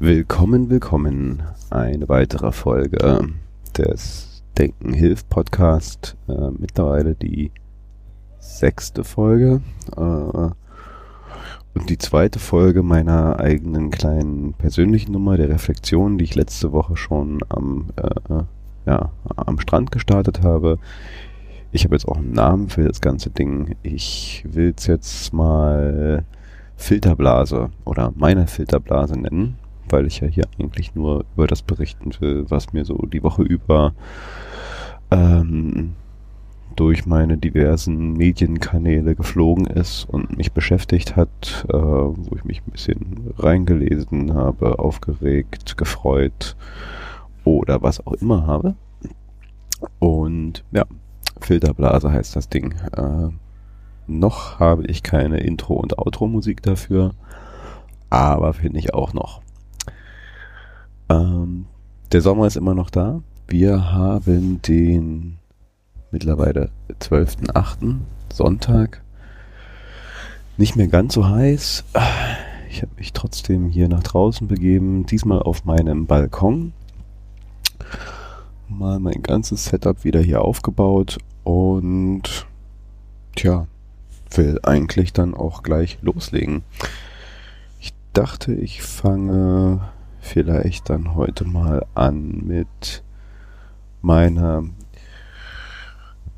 Willkommen, willkommen. Eine weitere Folge des Denken hilft Podcast. Äh, mittlerweile die sechste Folge. Äh, und die zweite Folge meiner eigenen kleinen persönlichen Nummer der Reflexion, die ich letzte Woche schon am, äh, ja, am Strand gestartet habe. Ich habe jetzt auch einen Namen für das ganze Ding. Ich will es jetzt mal Filterblase oder meine Filterblase nennen weil ich ja hier eigentlich nur über das berichten will, was mir so die Woche über ähm, durch meine diversen Medienkanäle geflogen ist und mich beschäftigt hat, äh, wo ich mich ein bisschen reingelesen habe, aufgeregt, gefreut oder was auch immer habe. Und ja, Filterblase heißt das Ding. Äh, noch habe ich keine Intro- und Outro-Musik dafür, aber finde ich auch noch. Ähm, der Sommer ist immer noch da. Wir haben den mittlerweile 12.8. Sonntag. Nicht mehr ganz so heiß. Ich habe mich trotzdem hier nach draußen begeben. Diesmal auf meinem Balkon. Mal mein ganzes Setup wieder hier aufgebaut und tja, will eigentlich dann auch gleich loslegen. Ich dachte, ich fange vielleicht dann heute mal an mit meiner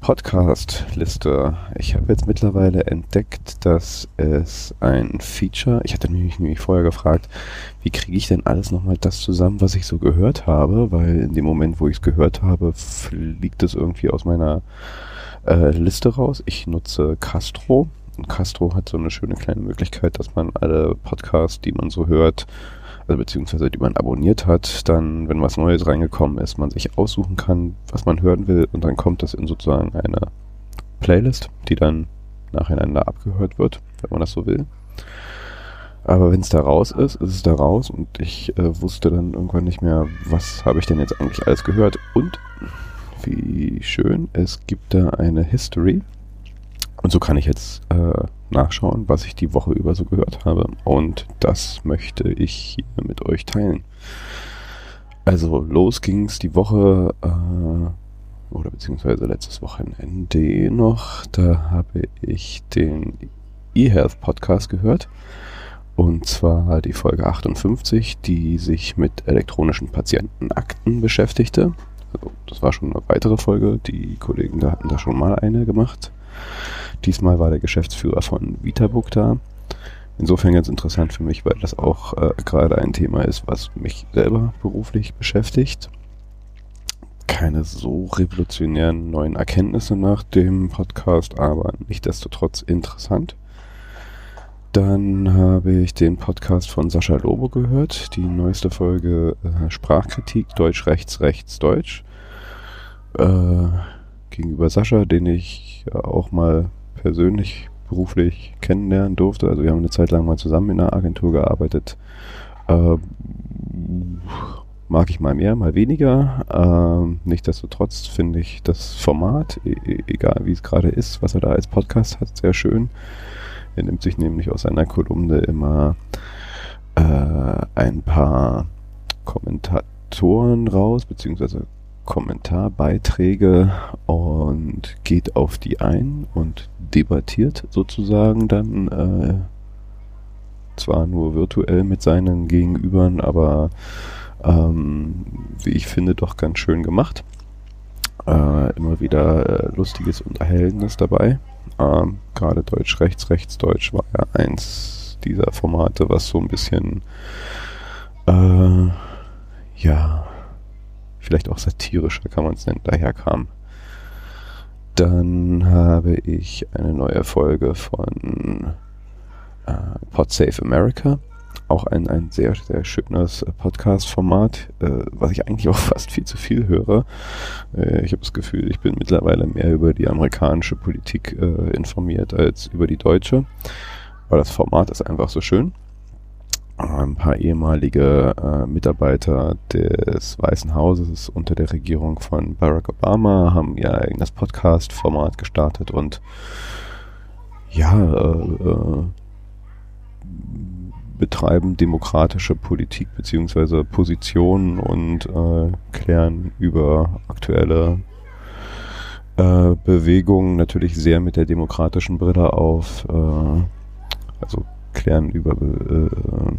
Podcast-Liste. Ich habe jetzt mittlerweile entdeckt, dass es ein Feature, ich hatte mich nämlich vorher gefragt, wie kriege ich denn alles nochmal das zusammen, was ich so gehört habe, weil in dem Moment, wo ich es gehört habe, fliegt es irgendwie aus meiner äh, Liste raus. Ich nutze Castro und Castro hat so eine schöne kleine Möglichkeit, dass man alle Podcasts, die man so hört, also beziehungsweise die man abonniert hat, dann, wenn was Neues reingekommen ist, man sich aussuchen kann, was man hören will und dann kommt das in sozusagen eine Playlist, die dann nacheinander abgehört wird, wenn man das so will. Aber wenn es da raus ist, ist es da raus und ich äh, wusste dann irgendwann nicht mehr, was habe ich denn jetzt eigentlich alles gehört und wie schön, es gibt da eine History und so kann ich jetzt äh, nachschauen, was ich die Woche über so gehört habe. Und das möchte ich hier mit euch teilen. Also los ging's die Woche äh, oder beziehungsweise letztes Wochenende noch. Da habe ich den eHealth Podcast gehört. Und zwar die Folge 58, die sich mit elektronischen Patientenakten beschäftigte. Also das war schon eine weitere Folge. Die Kollegen da hatten da schon mal eine gemacht. Diesmal war der Geschäftsführer von Vitabook da. Insofern ganz interessant für mich, weil das auch äh, gerade ein Thema ist, was mich selber beruflich beschäftigt. Keine so revolutionären neuen Erkenntnisse nach dem Podcast, aber nichtdestotrotz interessant. Dann habe ich den Podcast von Sascha Lobo gehört, die neueste Folge äh, Sprachkritik Deutsch, Rechts, Rechts, Deutsch. Äh, gegenüber Sascha, den ich auch mal persönlich, beruflich kennenlernen durfte. Also wir haben eine Zeit lang mal zusammen in einer Agentur gearbeitet. Äh, mag ich mal mehr, mal weniger. Ähm, nichtsdestotrotz finde ich das Format, e, e egal wie es gerade ist, was er da als Podcast hat, sehr schön. Er nimmt sich nämlich aus seiner Kolumne immer äh, ein paar Kommentatoren raus, beziehungsweise Kommentarbeiträge und geht auf die ein und debattiert sozusagen dann äh, zwar nur virtuell mit seinen Gegenübern, aber ähm, wie ich finde, doch ganz schön gemacht. Äh, immer wieder äh, Lustiges und Erhellendes dabei. Ähm, Gerade Deutsch, Rechts, Rechts, Deutsch war ja eins dieser Formate, was so ein bisschen äh, ja vielleicht auch satirischer kann man es nennen, daherkam. Dann habe ich eine neue Folge von äh, PodSafe America. Auch ein, ein sehr, sehr schönes Podcast-Format, äh, was ich eigentlich auch fast viel zu viel höre. Äh, ich habe das Gefühl, ich bin mittlerweile mehr über die amerikanische Politik äh, informiert als über die deutsche. Aber das Format ist einfach so schön ein paar ehemalige äh, Mitarbeiter des Weißen Hauses unter der Regierung von Barack Obama haben ihr eigenes Podcast-Format gestartet und ja, äh, äh, betreiben demokratische Politik beziehungsweise Positionen und äh, klären über aktuelle äh, Bewegungen natürlich sehr mit der demokratischen Brille auf, äh, also klären über äh,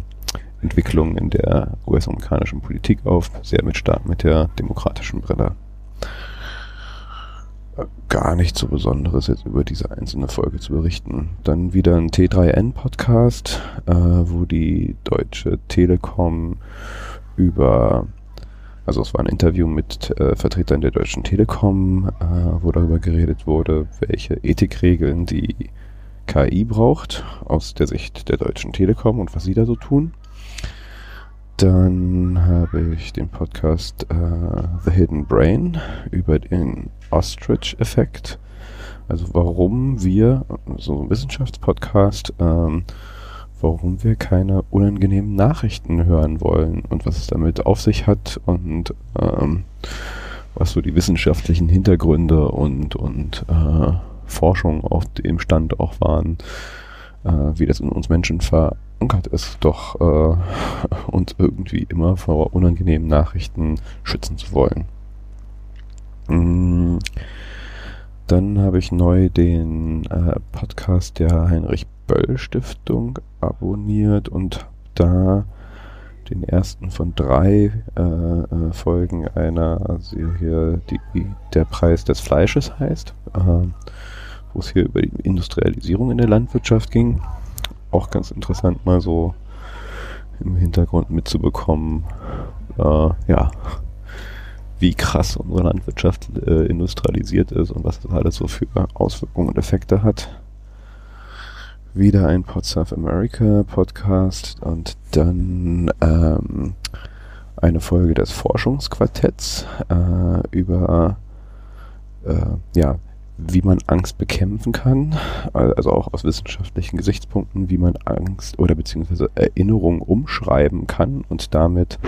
Entwicklungen in der US-amerikanischen Politik auf, sehr mit stark mit der demokratischen Brille. Gar nicht so Besonderes jetzt über diese einzelne Folge zu berichten. Dann wieder ein T3N-Podcast, äh, wo die Deutsche Telekom über, also es war ein Interview mit äh, Vertretern der Deutschen Telekom, äh, wo darüber geredet wurde, welche Ethikregeln die KI braucht aus der Sicht der Deutschen Telekom und was sie da so tun. Dann habe ich den Podcast uh, The Hidden Brain über den Ostrich-Effekt. Also warum wir, so ein Wissenschaftspodcast, ähm, warum wir keine unangenehmen Nachrichten hören wollen und was es damit auf sich hat und ähm, was so die wissenschaftlichen Hintergründe und, und äh, Forschung auf dem Stand auch waren, äh, wie das in uns Menschen verankert ist, doch äh, uns irgendwie immer vor unangenehmen Nachrichten schützen zu wollen. Mm, dann habe ich neu den äh, Podcast der Heinrich Böll Stiftung abonniert und da den ersten von drei äh, äh, Folgen einer Serie, die Der Preis des Fleisches heißt, äh, wo es hier über die Industrialisierung in der Landwirtschaft ging. Auch ganz interessant mal so im Hintergrund mitzubekommen, äh, ja, wie krass unsere Landwirtschaft äh, industrialisiert ist und was das alles so für Auswirkungen und Effekte hat. Wieder ein Pod South America Podcast und dann ähm, eine Folge des Forschungsquartetts äh, über äh, ja, wie man Angst bekämpfen kann, also auch aus wissenschaftlichen Gesichtspunkten, wie man Angst oder beziehungsweise Erinnerung umschreiben kann und damit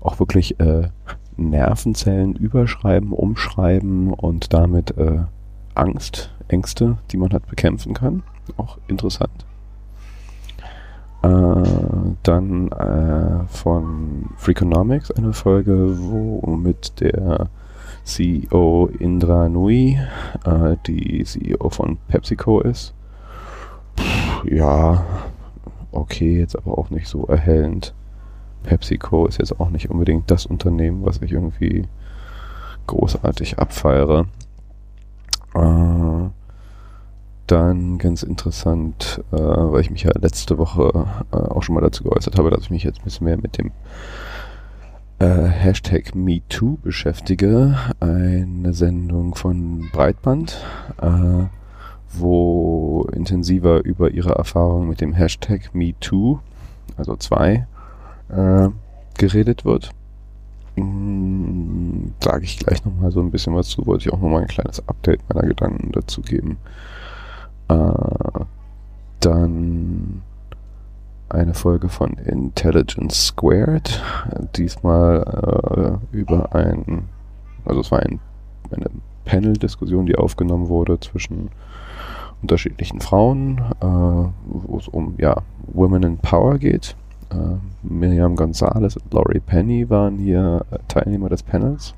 auch wirklich äh, Nervenzellen überschreiben, umschreiben und damit äh, Angst, Ängste, die man hat, bekämpfen kann. Auch interessant. Äh, dann äh, von Freakonomics eine Folge, wo mit der CEO Indra Nui, äh, die CEO von PepsiCo ist. Puh, ja, okay, jetzt aber auch nicht so erhellend. PepsiCo ist jetzt auch nicht unbedingt das Unternehmen, was ich irgendwie großartig abfeiere. Äh, dann ganz interessant, äh, weil ich mich ja letzte Woche äh, auch schon mal dazu geäußert habe, dass ich mich jetzt ein bisschen mehr mit dem äh, Hashtag MeToo beschäftige. Eine Sendung von Breitband, äh, wo intensiver über ihre Erfahrung mit dem Hashtag MeToo, also zwei, äh, geredet wird. Hm, Sage ich gleich nochmal so ein bisschen was zu, wollte ich auch nochmal ein kleines Update meiner Gedanken dazu geben. Äh, dann eine Folge von Intelligence Squared, diesmal äh, über ein, also es war ein, eine Panel-Diskussion, die aufgenommen wurde zwischen unterschiedlichen Frauen, äh, wo es um ja, Women in Power geht. Äh, Miriam Gonzalez und Laurie Penny waren hier äh, Teilnehmer des Panels.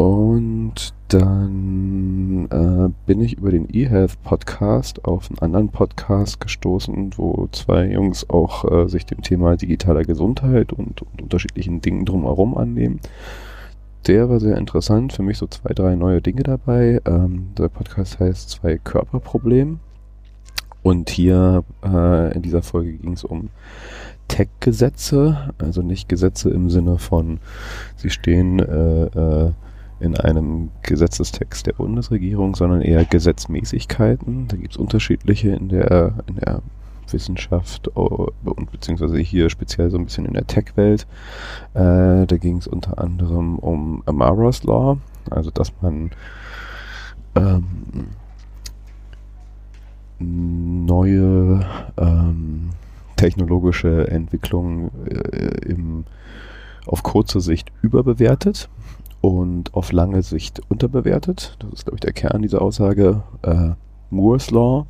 Und dann äh, bin ich über den eHealth Podcast auf einen anderen Podcast gestoßen, wo zwei Jungs auch äh, sich dem Thema digitaler Gesundheit und, und, unterschiedlichen Dingen drumherum annehmen. Der war sehr interessant, für mich so zwei, drei neue Dinge dabei. Ähm, der Podcast heißt Zwei Körperprobleme. Und hier äh, in dieser Folge ging es um Tech-Gesetze, also nicht Gesetze im Sinne von, sie stehen äh, äh, in einem Gesetzestext der Bundesregierung, sondern eher Gesetzmäßigkeiten. Da gibt es unterschiedliche in der, in der Wissenschaft und beziehungsweise hier speziell so ein bisschen in der Tech-Welt. Äh, da ging es unter anderem um Amara's Law, also dass man ähm, neue ähm, technologische Entwicklungen äh, im, auf kurze Sicht überbewertet und auf lange Sicht unterbewertet. Das ist, glaube ich, der Kern dieser Aussage. Äh, Moore's Law.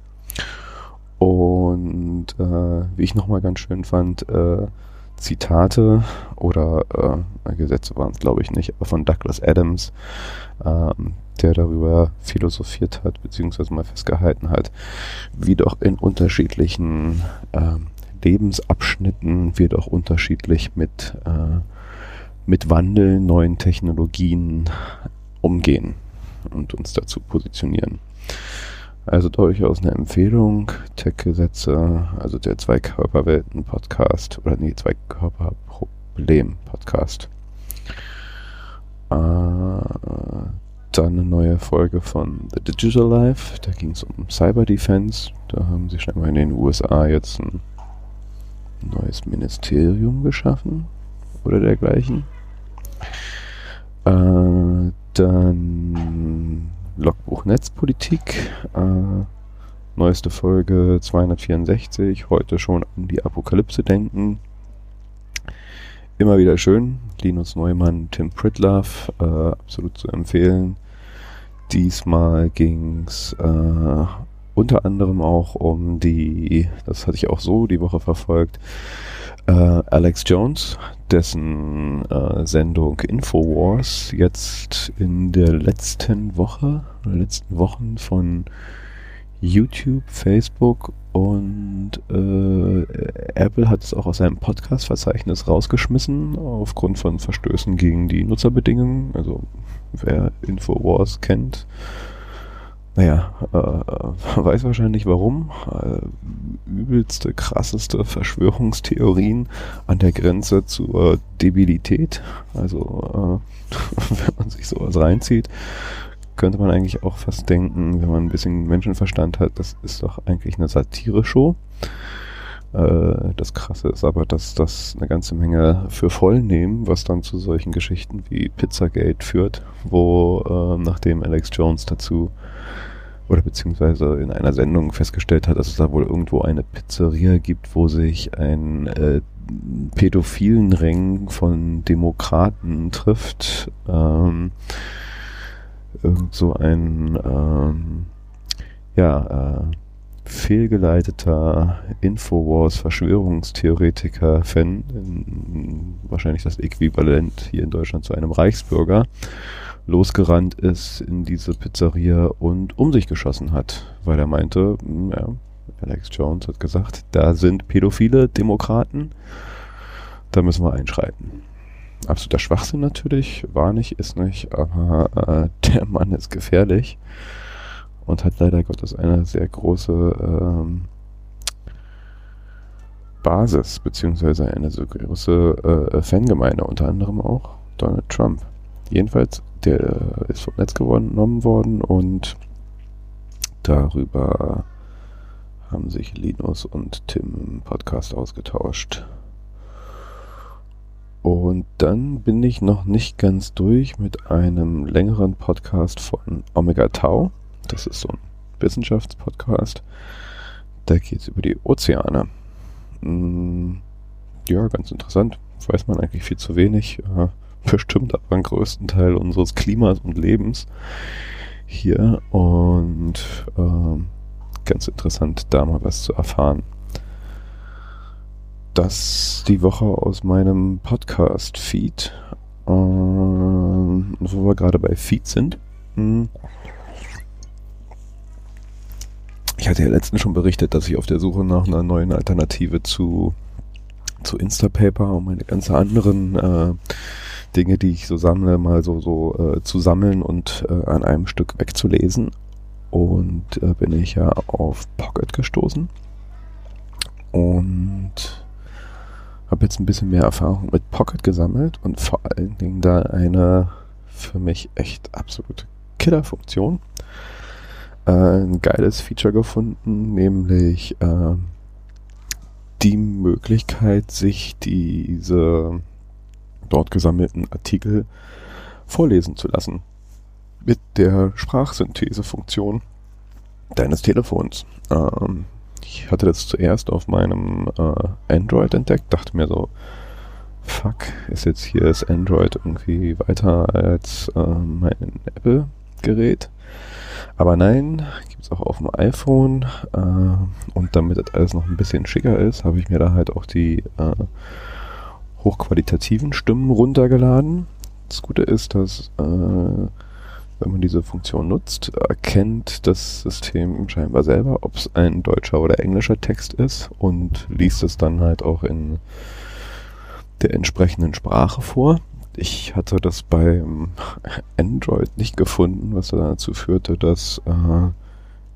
Und äh, wie ich nochmal ganz schön fand, äh, Zitate oder äh, Gesetze waren es glaube ich nicht, aber von Douglas Adams, ähm, der darüber philosophiert hat, beziehungsweise mal festgehalten hat, wie doch in unterschiedlichen äh, Lebensabschnitten wir doch unterschiedlich mit, äh, mit Wandel, neuen Technologien umgehen und uns dazu positionieren. Also durchaus eine Empfehlung. Tech-Gesetze, also der Zwei-Körperwelten-Podcast oder nee, Zwei-Körper-Problem-Podcast. Äh, dann eine neue Folge von The Digital Life. Da ging es um Cyber Defense. Da haben sie scheinbar in den USA jetzt ein neues Ministerium geschaffen oder dergleichen. Äh, dann Logbuch Netzpolitik. Äh, neueste Folge 264. Heute schon an die Apokalypse denken. Immer wieder schön. Linus Neumann, Tim Pritlove, äh, absolut zu empfehlen. Diesmal ging's äh, unter anderem auch um die, das hatte ich auch so die Woche verfolgt, äh, Alex Jones, dessen äh, Sendung Infowars jetzt in der letzten Woche, letzten Wochen von YouTube, Facebook und äh, Apple hat es auch aus seinem Podcast-Verzeichnis rausgeschmissen aufgrund von Verstößen gegen die Nutzerbedingungen. Also wer Infowars kennt, naja, äh, weiß wahrscheinlich warum. Äh, übelste, krasseste Verschwörungstheorien an der Grenze zur Debilität. Also, äh, wenn man sich sowas reinzieht, könnte man eigentlich auch fast denken, wenn man ein bisschen Menschenverstand hat, das ist doch eigentlich eine Satire-Show. Äh, das Krasse ist aber, dass das eine ganze Menge für voll nehmen, was dann zu solchen Geschichten wie Pizzagate führt, wo äh, nachdem Alex Jones dazu oder beziehungsweise in einer Sendung festgestellt hat, dass es da wohl irgendwo eine Pizzeria gibt, wo sich ein äh, pädophilen Ring von Demokraten trifft. Ähm, irgend so ein ähm, ja, äh, fehlgeleiteter Infowars-Verschwörungstheoretiker-Fan, wahrscheinlich das Äquivalent hier in Deutschland zu einem Reichsbürger, losgerannt ist in diese Pizzeria und um sich geschossen hat, weil er meinte, hm, ja, Alex Jones hat gesagt, da sind pädophile Demokraten, da müssen wir einschreiten. Absoluter Schwachsinn natürlich, war nicht, ist nicht, aber äh, der Mann ist gefährlich und hat leider Gottes eine sehr große ähm, Basis, beziehungsweise eine so große äh, Fangemeinde, unter anderem auch Donald Trump. Jedenfalls der ist vom Netz genommen worden und darüber haben sich Linus und Tim im Podcast ausgetauscht. Und dann bin ich noch nicht ganz durch mit einem längeren Podcast von Omega Tau. Das ist so ein Wissenschaftspodcast. Da geht es über die Ozeane. Hm, ja, ganz interessant. Weiß man eigentlich viel zu wenig bestimmt aber einen größten Teil unseres Klimas und Lebens hier und ähm, ganz interessant, da mal was zu erfahren. Das die Woche aus meinem Podcast-Feed, ähm, wo wir gerade bei Feed sind. Hm. Ich hatte ja letztens schon berichtet, dass ich auf der Suche nach einer neuen Alternative zu, zu Instapaper und meine ganzen anderen äh, Dinge, die ich so sammle, mal so, so äh, zu sammeln und äh, an einem Stück wegzulesen. Und äh, bin ich ja auf Pocket gestoßen. Und habe jetzt ein bisschen mehr Erfahrung mit Pocket gesammelt und vor allen Dingen da eine für mich echt absolute Killerfunktion. Äh, ein geiles Feature gefunden, nämlich äh, die Möglichkeit, sich diese dort gesammelten Artikel vorlesen zu lassen. Mit der Sprachsynthesefunktion deines Telefons. Ähm, ich hatte das zuerst auf meinem äh, Android entdeckt, dachte mir so, fuck, ist jetzt hier das Android irgendwie weiter als äh, mein Apple-Gerät? Aber nein, gibt es auch auf dem iPhone. Äh, und damit das alles noch ein bisschen schicker ist, habe ich mir da halt auch die äh, hochqualitativen Stimmen runtergeladen. Das Gute ist, dass äh, wenn man diese Funktion nutzt, erkennt das System scheinbar selber, ob es ein deutscher oder englischer Text ist und liest es dann halt auch in der entsprechenden Sprache vor. Ich hatte das beim Android nicht gefunden, was dazu führte, dass äh,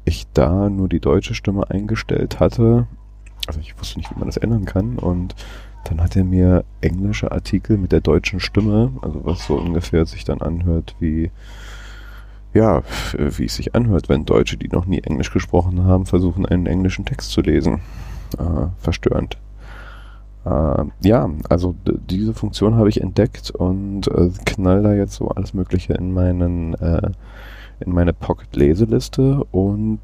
ich da nur die deutsche Stimme eingestellt hatte. Also ich wusste nicht, wie man das ändern kann und dann hat er mir englische Artikel mit der deutschen Stimme, also was so ungefähr sich dann anhört wie, ja, wie es sich anhört, wenn Deutsche, die noch nie Englisch gesprochen haben, versuchen, einen englischen Text zu lesen. Äh, verstörend. Äh, ja, also diese Funktion habe ich entdeckt und äh, knall da jetzt so alles Mögliche in meinen, äh, in meine Pocket-Leseliste und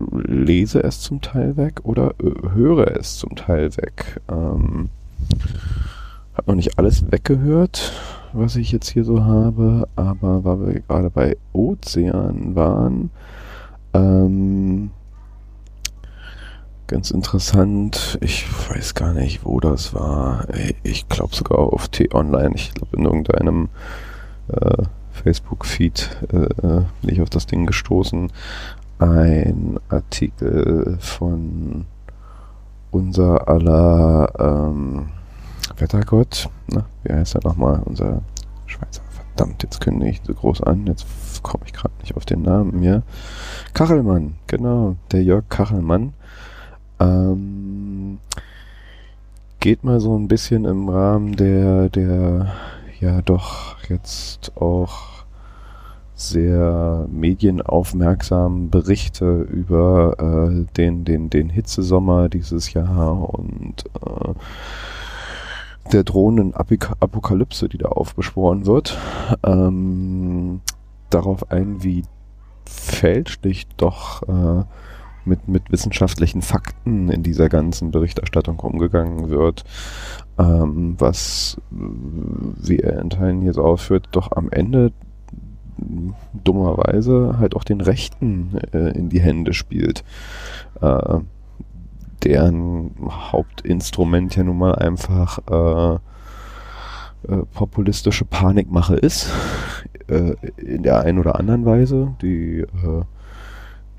lese es zum Teil weg oder äh, höre es zum Teil weg. Ähm, hab noch nicht alles weggehört, was ich jetzt hier so habe, aber weil wir gerade bei Ozean waren, ähm, ganz interessant, ich weiß gar nicht, wo das war. Ich glaube sogar auf T-Online, ich glaube in irgendeinem äh, Facebook-Feed äh, bin ich auf das Ding gestoßen ein Artikel von unser aller ähm, Wettergott. Na, wie heißt er nochmal? Unser Schweizer. Verdammt, jetzt kündige ich so groß an. Jetzt komme ich gerade nicht auf den Namen mehr. Kachelmann, genau. Der Jörg Kachelmann. Ähm, geht mal so ein bisschen im Rahmen der, der, ja doch jetzt auch sehr medienaufmerksamen Berichte über äh, den, den, den Hitzesommer dieses Jahr und äh, der drohenden Apokalypse, die da aufbeschworen wird, ähm, darauf ein, wie fälschlich doch äh, mit, mit wissenschaftlichen Fakten in dieser ganzen Berichterstattung umgegangen wird, ähm, was, wie er in Teilen so aufführt, doch am Ende dummerweise halt auch den Rechten äh, in die Hände spielt. Äh, deren Hauptinstrument ja nun mal einfach äh, äh, populistische Panikmache ist. Äh, in der einen oder anderen Weise. Die, äh,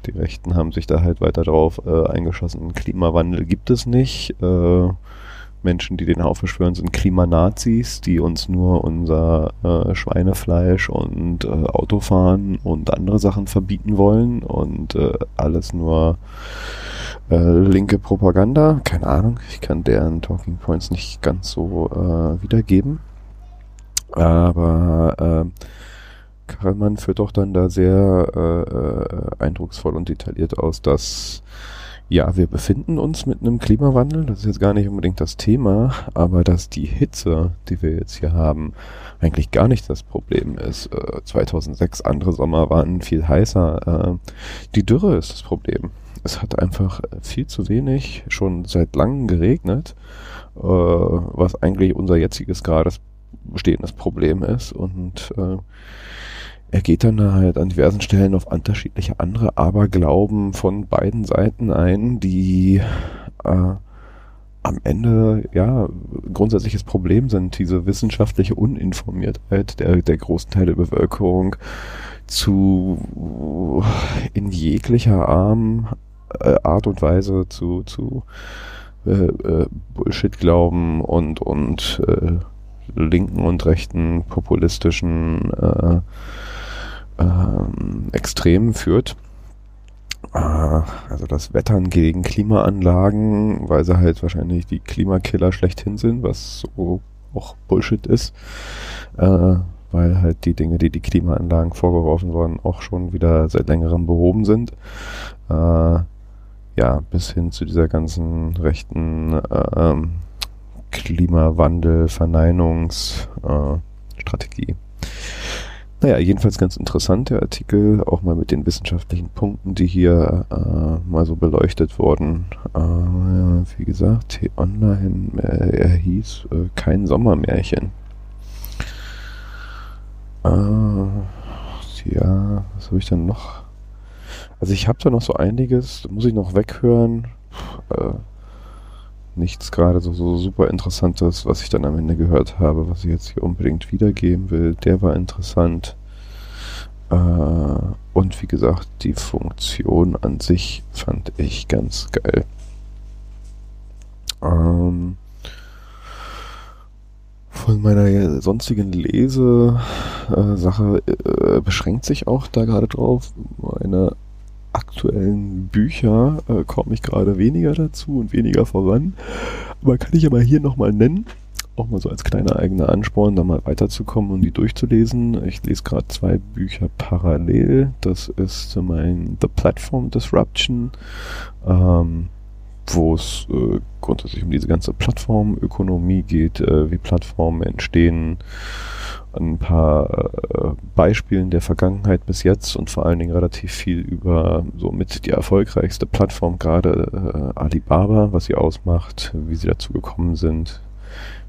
die Rechten haben sich da halt weiter drauf äh, eingeschossen. Klimawandel gibt es nicht. Äh, Menschen, die den aufbeschwören, sind Klimanazis, die uns nur unser äh, Schweinefleisch und äh, Autofahren und andere Sachen verbieten wollen und äh, alles nur äh, linke Propaganda. Keine Ahnung, ich kann deren Talking Points nicht ganz so äh, wiedergeben. Aber äh, Karlmann führt doch dann da sehr eindrucksvoll und detailliert aus, dass ja, wir befinden uns mit einem Klimawandel. Das ist jetzt gar nicht unbedingt das Thema, aber dass die Hitze, die wir jetzt hier haben, eigentlich gar nicht das Problem ist. Äh, 2006 andere Sommer waren viel heißer. Äh, die Dürre ist das Problem. Es hat einfach viel zu wenig schon seit langem geregnet, äh, was eigentlich unser jetziges gerade bestehendes Problem ist und äh, er geht dann halt an diversen Stellen auf unterschiedliche andere Aberglauben von beiden Seiten ein, die äh, am Ende ja grundsätzliches Problem sind, diese wissenschaftliche Uninformiertheit der, der großen Teile der Bevölkerung zu in jeglicher Arm, äh, Art und Weise zu, zu äh, äh, Bullshit glauben und, und äh, linken und rechten populistischen äh, ähm, Extremen führt. Äh, also das Wettern gegen Klimaanlagen, weil sie halt wahrscheinlich die Klimakiller schlechthin sind, was so auch Bullshit ist. Äh, weil halt die Dinge, die die Klimaanlagen vorgeworfen wurden, auch schon wieder seit längerem behoben sind. Äh, ja, bis hin zu dieser ganzen rechten äh, Klimawandel, Verneinungsstrategie. Äh, naja, jedenfalls ganz interessant der Artikel, auch mal mit den wissenschaftlichen Punkten, die hier äh, mal so beleuchtet wurden. Äh, wie gesagt, T-Online, äh, er hieß äh, Kein Sommermärchen. Äh, ja, was habe ich dann noch Also ich habe da noch so einiges, muss ich noch weghören. Äh, nichts gerade so, so super Interessantes, was ich dann am Ende gehört habe, was ich jetzt hier unbedingt wiedergeben will. Der war interessant. Äh, und wie gesagt, die Funktion an sich fand ich ganz geil. Ähm, von meiner sonstigen Lesesache äh, beschränkt sich auch da gerade drauf. Meine aktuellen Bücher äh, komme ich gerade weniger dazu und weniger voran. Aber kann ich aber hier nochmal nennen. Auch mal so als kleiner eigener Ansporn, da mal weiterzukommen und die durchzulesen. Ich lese gerade zwei Bücher parallel. Das ist mein The Platform Disruption. Ähm, wo es äh, grundsätzlich um diese ganze Plattformökonomie geht, äh, wie Plattformen entstehen, ein paar äh, Beispielen der Vergangenheit bis jetzt und vor allen Dingen relativ viel über so mit die erfolgreichste Plattform gerade äh, Alibaba, was sie ausmacht, wie sie dazu gekommen sind,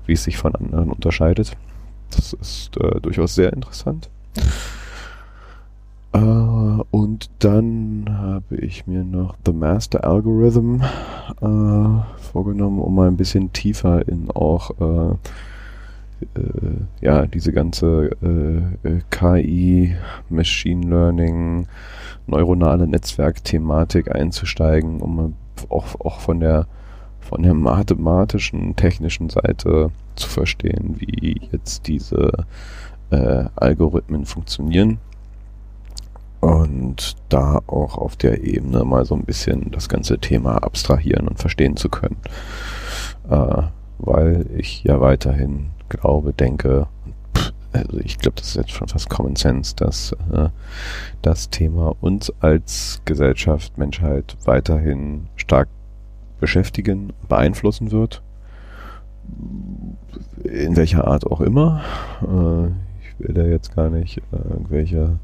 wie es sich von anderen unterscheidet. Das ist äh, durchaus sehr interessant. Uh, und dann habe ich mir noch The Master Algorithm uh, vorgenommen, um mal ein bisschen tiefer in auch uh, ja diese ganze KI, Machine Learning, neuronale Netzwerk-Thematik einzusteigen, um auch, auch von der von der mathematischen, technischen Seite zu verstehen, wie jetzt diese Algorithmen funktionieren und da auch auf der Ebene mal so ein bisschen das ganze Thema abstrahieren und verstehen zu können. Äh, weil ich ja weiterhin glaube, denke, also ich glaube, das ist jetzt schon fast Common Sense, dass äh, das Thema uns als Gesellschaft, Menschheit weiterhin stark beschäftigen, beeinflussen wird. In welcher Art auch immer. Äh, ich will da jetzt gar nicht äh, irgendwelche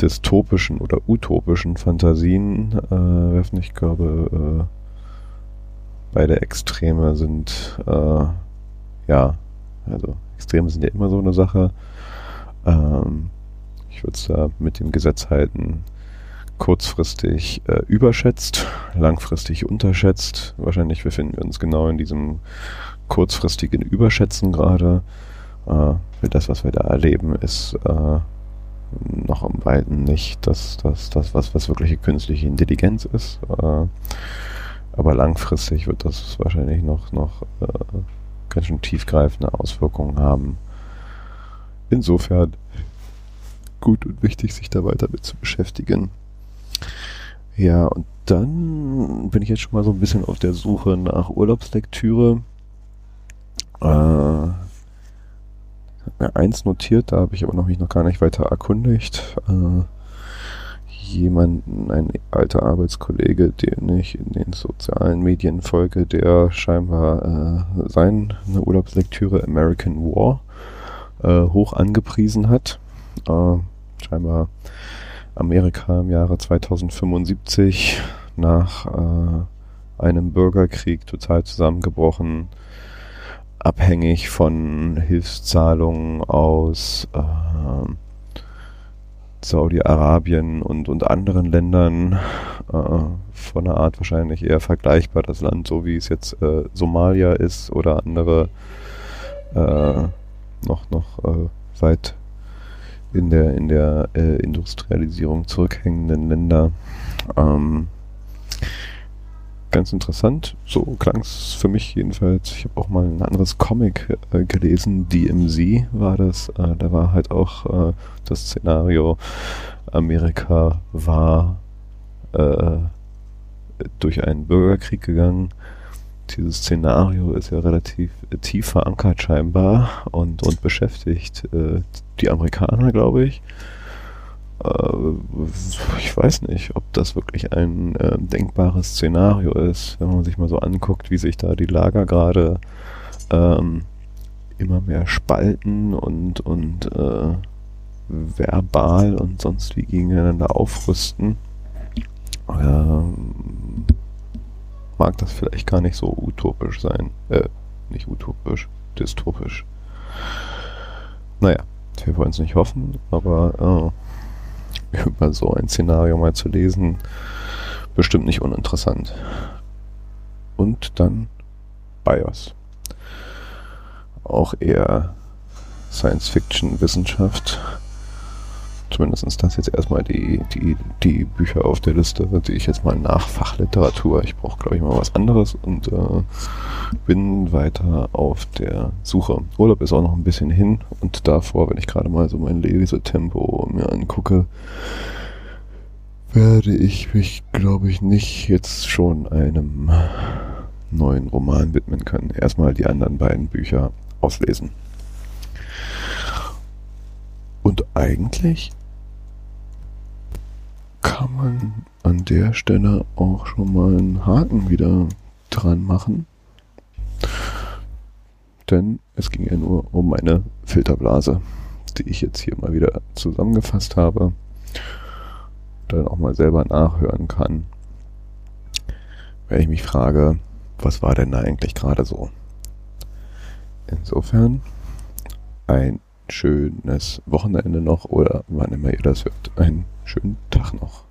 dystopischen oder utopischen Fantasien äh, werfen. Ich glaube, äh, beide Extreme sind, äh, ja, also Extreme sind ja immer so eine Sache. Ähm, ich würde es da mit dem Gesetz halten, kurzfristig äh, überschätzt, langfristig unterschätzt. Wahrscheinlich befinden wir uns genau in diesem kurzfristigen Überschätzen gerade. Äh, das, was wir da erleben, ist äh, noch am Weiten nicht das, das, das was, was wirkliche künstliche Intelligenz ist. Äh, aber langfristig wird das wahrscheinlich noch, noch äh, ganz schön tiefgreifende Auswirkungen haben. Insofern gut und wichtig, sich da weiter mit zu beschäftigen. Ja, und dann bin ich jetzt schon mal so ein bisschen auf der Suche nach Urlaubslektüre. Äh, mir eins notiert, da habe ich aber noch mich noch gar nicht weiter erkundigt. Äh, jemanden, ein alter Arbeitskollege, den ich in den sozialen Medien folge, der scheinbar äh, seine Urlaubslektüre American War äh, hoch angepriesen hat. Äh, scheinbar Amerika im Jahre 2075 nach äh, einem Bürgerkrieg total zusammengebrochen abhängig von Hilfszahlungen aus äh, Saudi-Arabien und, und anderen Ländern äh, von einer Art wahrscheinlich eher vergleichbar das Land, so wie es jetzt äh, Somalia ist oder andere äh, noch noch äh, weit in der in der äh, Industrialisierung zurückhängenden Länder. Ähm, ganz interessant. So klang es für mich jedenfalls. Ich habe auch mal ein anderes Comic äh, gelesen, DMZ war das. Äh, da war halt auch äh, das Szenario, Amerika war äh, durch einen Bürgerkrieg gegangen. Dieses Szenario ist ja relativ tief verankert scheinbar und, und beschäftigt äh, die Amerikaner, glaube ich. Äh, ich weiß nicht, ob das wirklich ein äh, denkbares Szenario ist, wenn man sich mal so anguckt, wie sich da die Lager gerade ähm, immer mehr spalten und, und äh, verbal und sonst wie gegeneinander aufrüsten. Ähm, mag das vielleicht gar nicht so utopisch sein. Äh, nicht utopisch, dystopisch. Naja, wir wollen es nicht hoffen, aber äh, über so ein Szenario mal zu lesen, bestimmt nicht uninteressant. Und dann BIOS. Auch eher Science-Fiction-Wissenschaft. Zumindest das jetzt erstmal die, die, die Bücher auf der Liste, die ich jetzt mal nach Fachliteratur. Ich brauche, glaube ich, mal was anderes und äh, bin weiter auf der Suche. Urlaub ist auch noch ein bisschen hin und davor, wenn ich gerade mal so mein Lesetempo mir angucke, werde ich mich, glaube ich, nicht jetzt schon einem neuen Roman widmen können. Erstmal die anderen beiden Bücher auslesen. Und eigentlich kann man an der Stelle auch schon mal einen Haken wieder dran machen. Denn es ging ja nur um eine Filterblase, die ich jetzt hier mal wieder zusammengefasst habe. Dann auch mal selber nachhören kann. Wenn ich mich frage, was war denn da eigentlich gerade so? Insofern ein schönes Wochenende noch oder wann immer ihr das hört, einen schönen Tag noch.